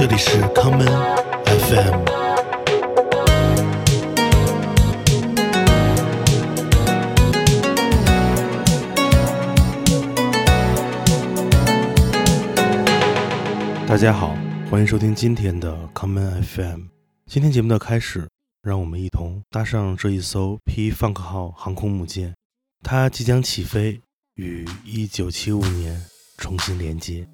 这里是康门 FM。大家好，欢迎收听今天的康门 FM。今天节目的开始，让我们一同搭上这一艘 P Funk 号航空母舰，它即将起飞，与1975年重新连接。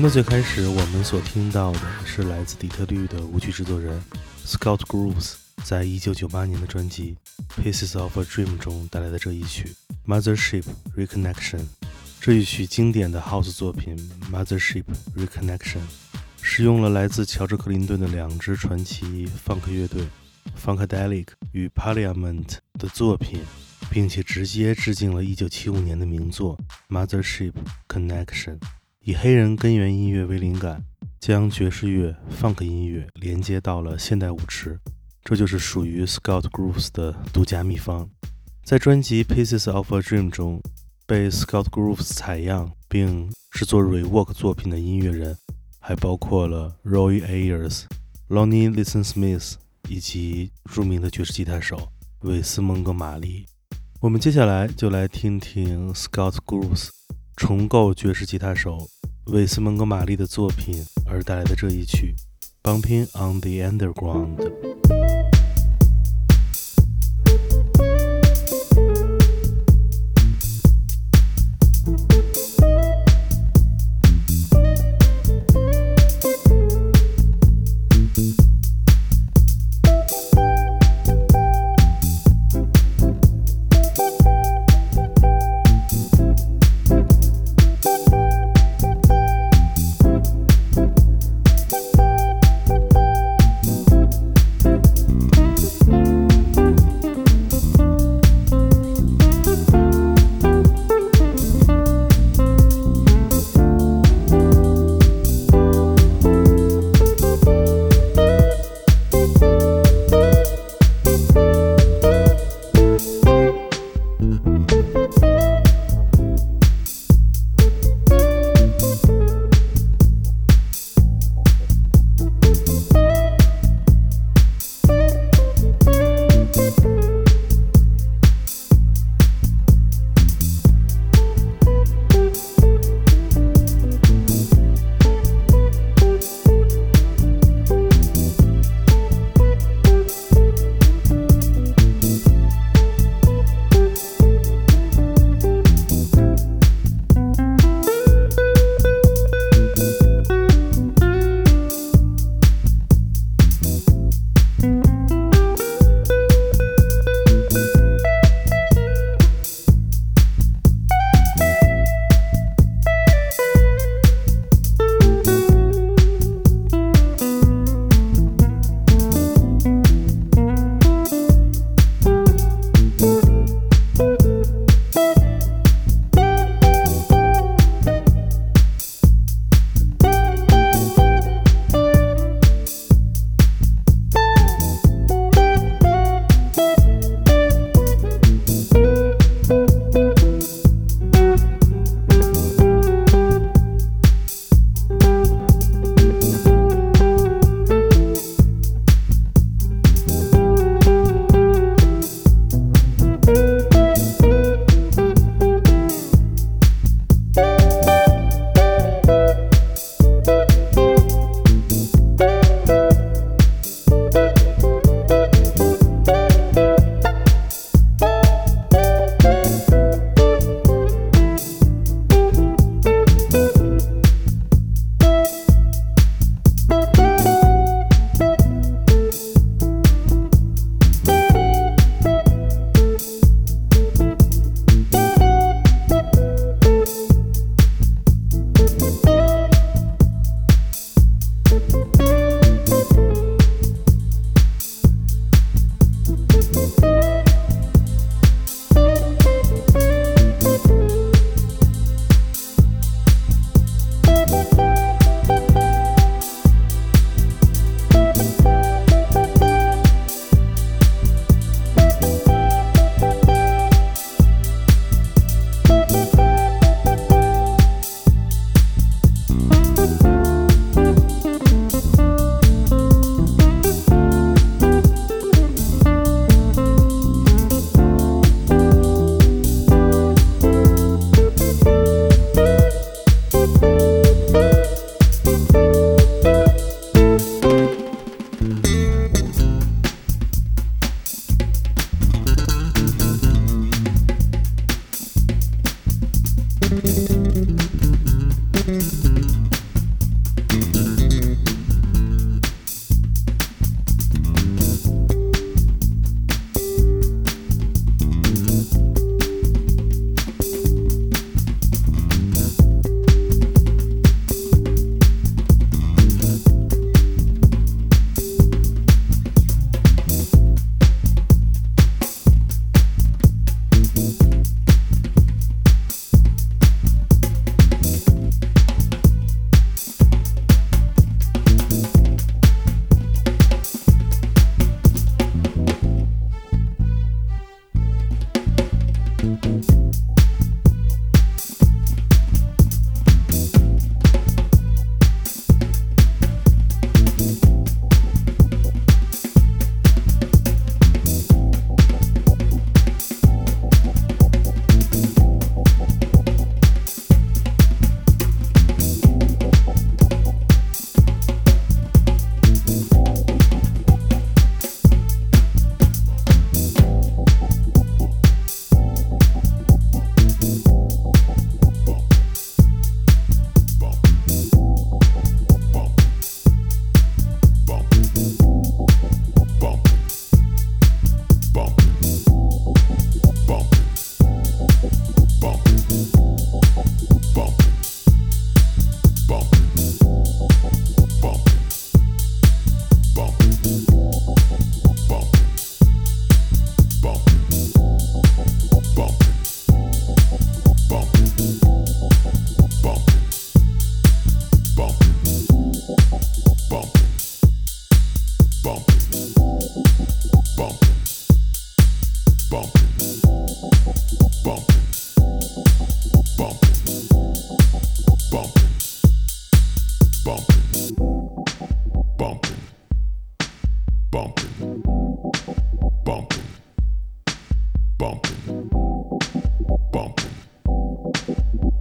目的最开始，我们所听到的是来自底特律的舞曲制作人 Scott Grooves 在一九九八年的专辑《Pieces of a Dream》中带来的这一曲《Mothership Reconnection》。这一曲经典的 House 作品《Mothership Reconnection》使用了来自乔治克林顿的两支传奇 Funk 乐队 Funkadelic 与 Parliament 的作品，并且直接致敬了1975年的名作《Mothership Connection》。以黑人根源音乐为灵感，将爵士乐、funk 音乐连接到了现代舞池，这就是属于 Scott Grooves 的独家秘方。在专辑《Pieces of a Dream》中，被 Scott Grooves 采样并制作 rework 作品的音乐人，还包括了 Roy Ayers、Lonnie Liston Smith 以及著名的爵士吉他手韦斯蒙哥马利。我们接下来就来听听 Scott Grooves。重构爵士吉他手韦斯蒙哥玛丽的作品而带来的这一曲《Bumping on the Underground》。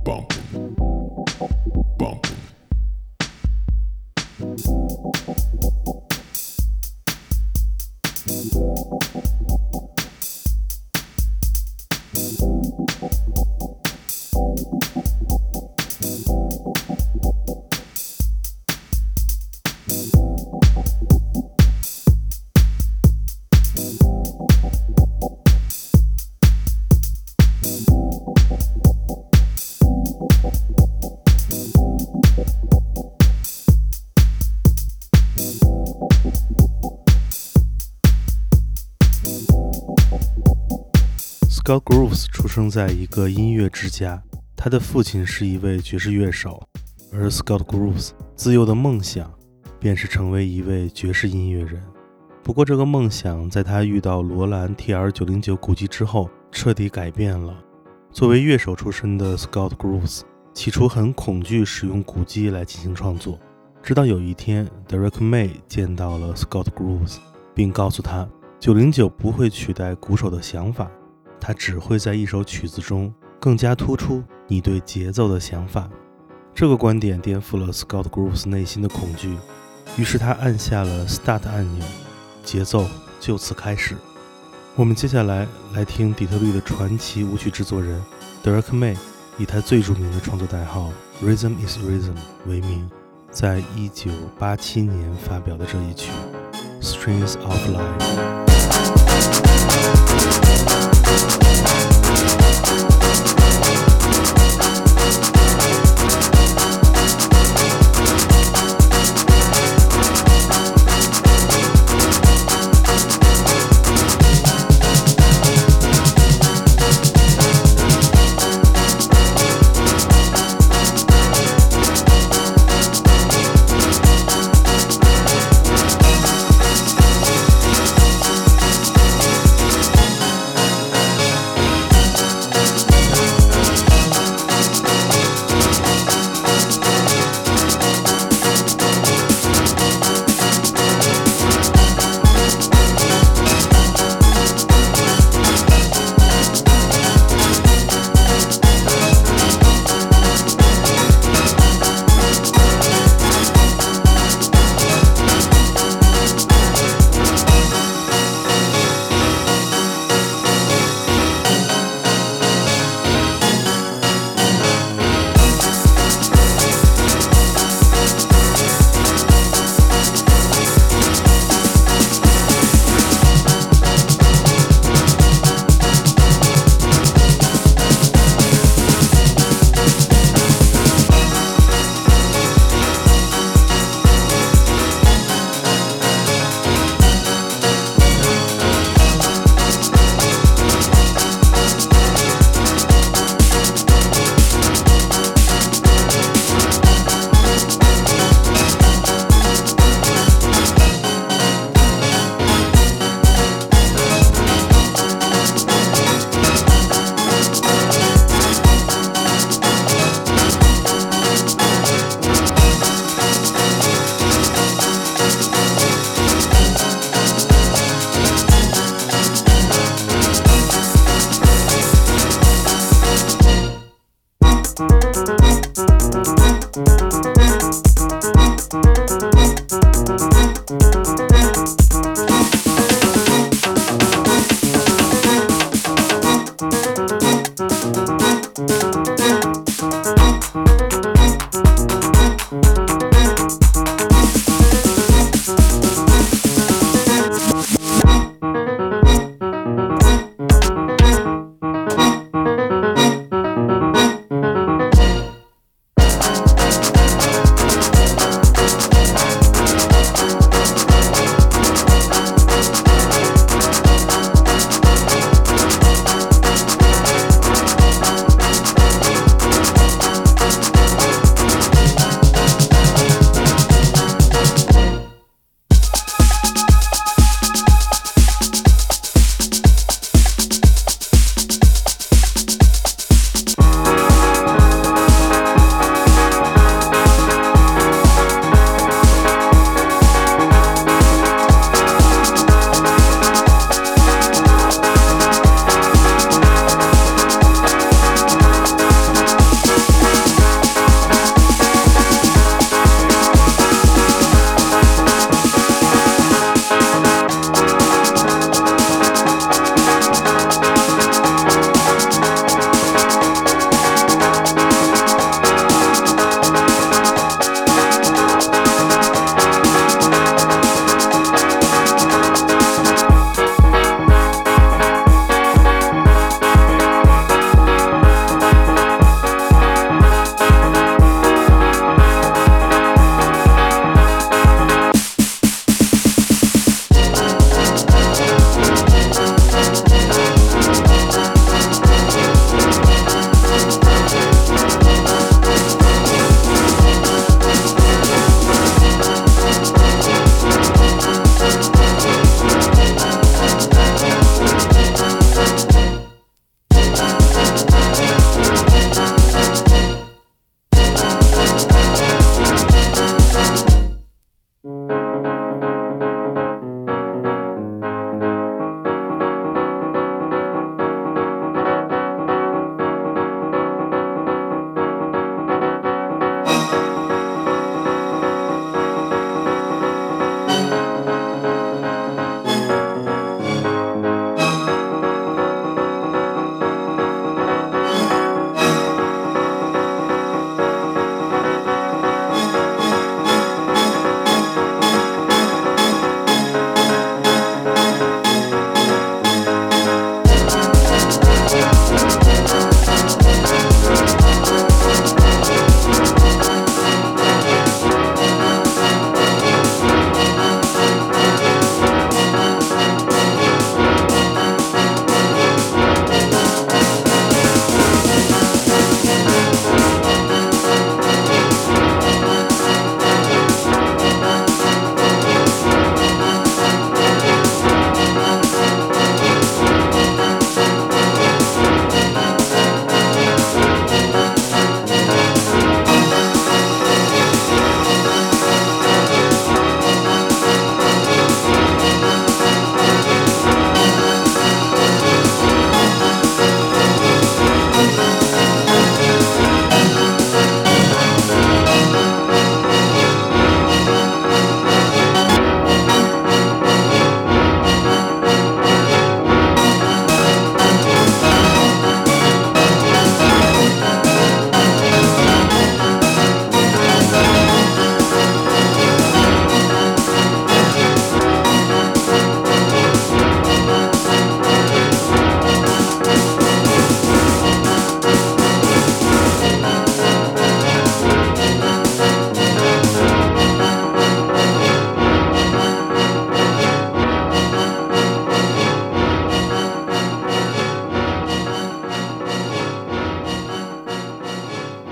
bumping. Scott Groves 出生在一个音乐之家，他的父亲是一位爵士乐手，而 Scott Groves 自幼的梦想便是成为一位爵士音乐人。不过，这个梦想在他遇到罗兰 TR-909 鼓机之后彻底改变了。作为乐手出身的 Scott Groves 起初很恐惧使用鼓机来进行创作，直到有一天，Derek May 见到了 Scott Grooves，并告诉他，909不会取代鼓手的想法。它只会在一首曲子中更加突出你对节奏的想法。这个观点颠覆了 Scott Groves 内心的恐惧，于是他按下了 Start 按钮，节奏就此开始。我们接下来来听底特律的传奇舞曲制作人 Derek May 以他最著名的创作代号 Rhythm Is Rhythm 为名，在1987年发表的这一曲 Strings of Life。Thank you.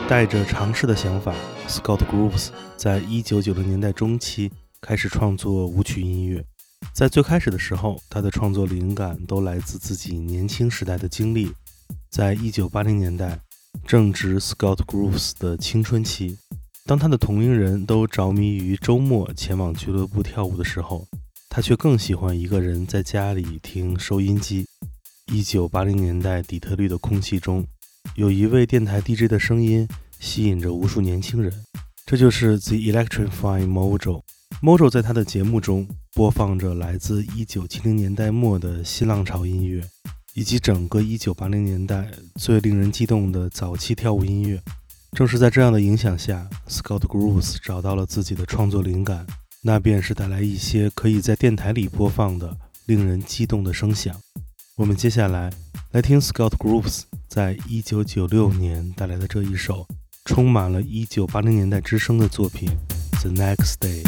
带着尝试的想法，Scott Grooves 在一九九零年代中期开始创作舞曲音乐。在最开始的时候，他的创作灵感都来自自己年轻时代的经历。在一九八零年代，正值 Scott Grooves 的青春期。当他的同龄人都着迷于周末前往俱乐部跳舞的时候，他却更喜欢一个人在家里听收音机。一九八零年代底特律的空气中，有一位电台 DJ 的声音吸引着无数年轻人，这就是 The Electrifying Mojo。Mojo 在他的节目中播放着来自一九七零年代末的新浪潮音乐，以及整个一九八零年代最令人激动的早期跳舞音乐。正是在这样的影响下，Scott Groves 找到了自己的创作灵感，那便是带来一些可以在电台里播放的令人激动的声响。我们接下来来听 Scott Grooves 在一九九六年带来的这一首充满了一九八零年代之声的作品《The Next Day》。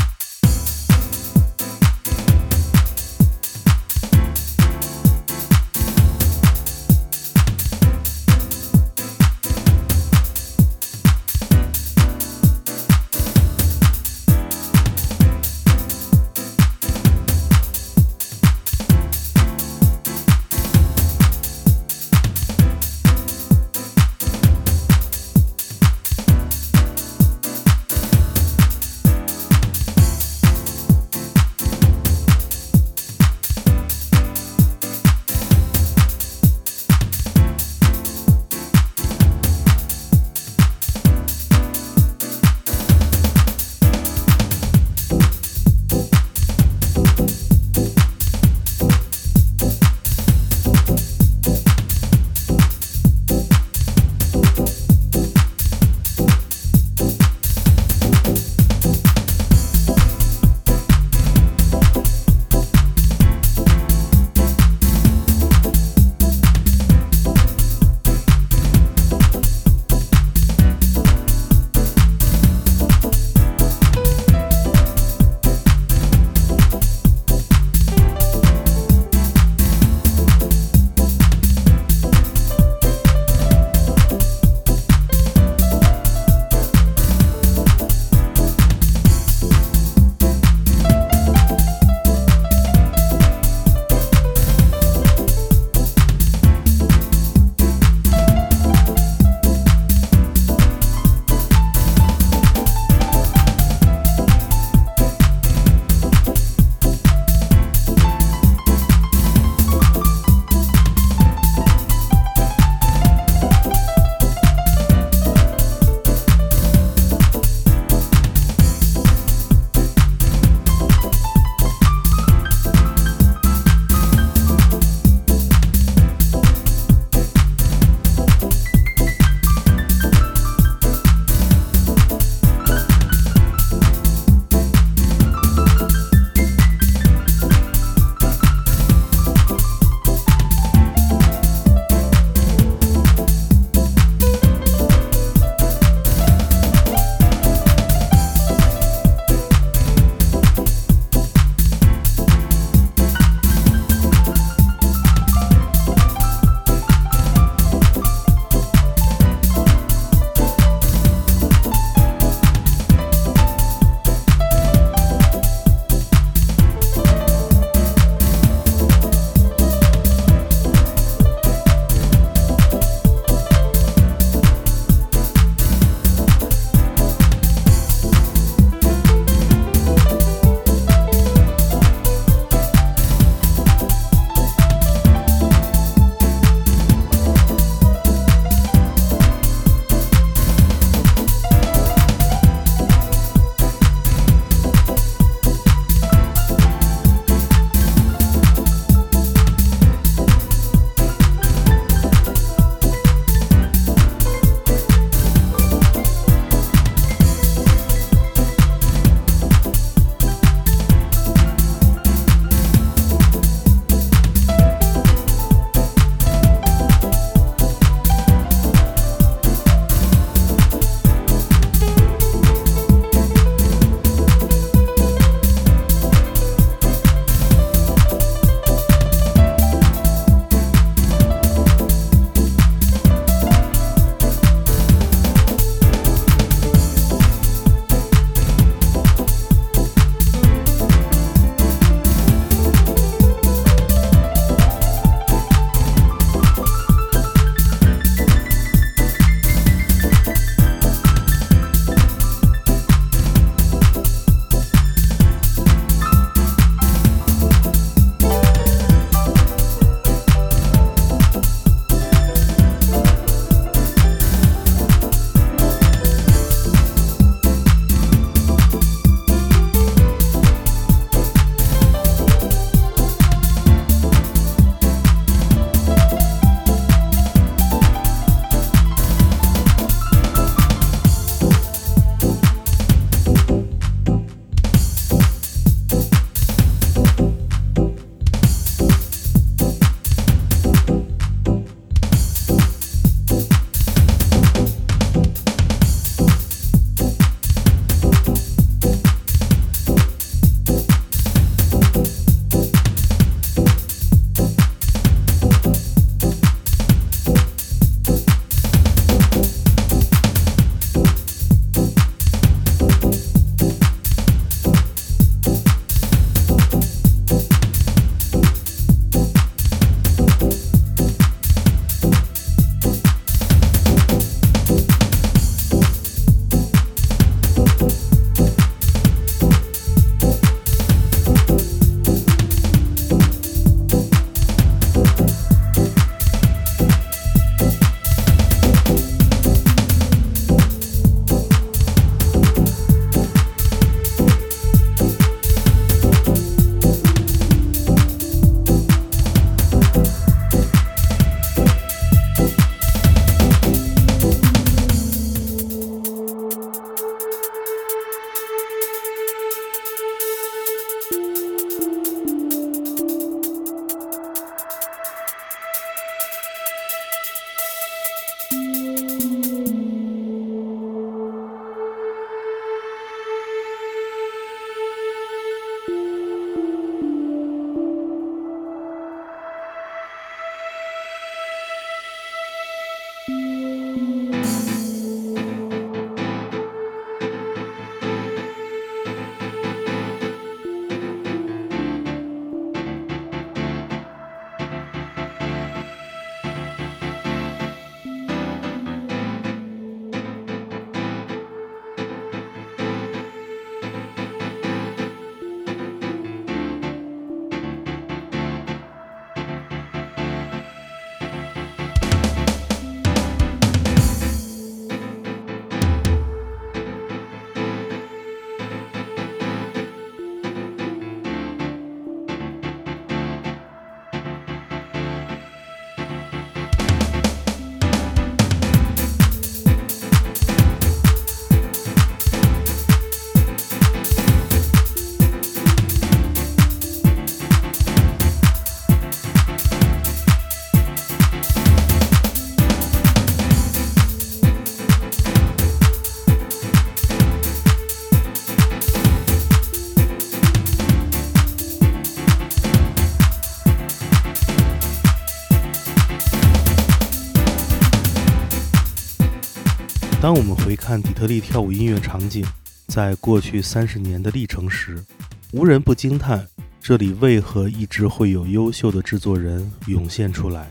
特律跳舞音乐场景在过去三十年的历程时，无人不惊叹这里为何一直会有优秀的制作人涌现出来，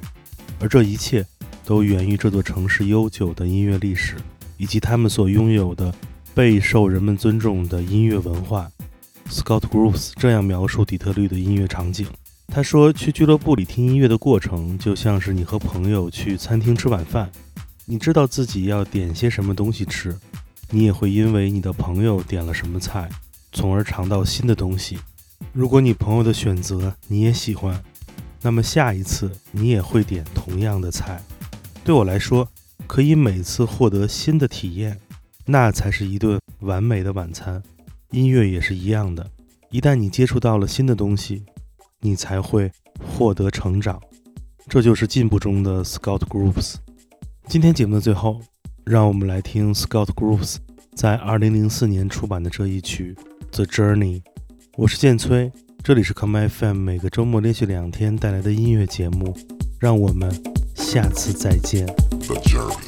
而这一切都源于这座城市悠久的音乐历史以及他们所拥有的备受人们尊重的音乐文化。Scott Groves 这样描述底特律的音乐场景。他说：“去俱乐部里听音乐的过程，就像是你和朋友去餐厅吃晚饭。你知道自己要点些什么东西吃，你也会因为你的朋友点了什么菜，从而尝到新的东西。如果你朋友的选择你也喜欢，那么下一次你也会点同样的菜。对我来说，可以每次获得新的体验，那才是一顿完美的晚餐。音乐也是一样的，一旦你接触到了新的东西。”你才会获得成长，这就是进步中的 Scott Groups。今天节目的最后，让我们来听 Scott Groves 在2004年出版的这一曲《The Journey》。我是建崔，这里是 Come FM，每个周末连续两天带来的音乐节目。让我们下次再见。The Journey。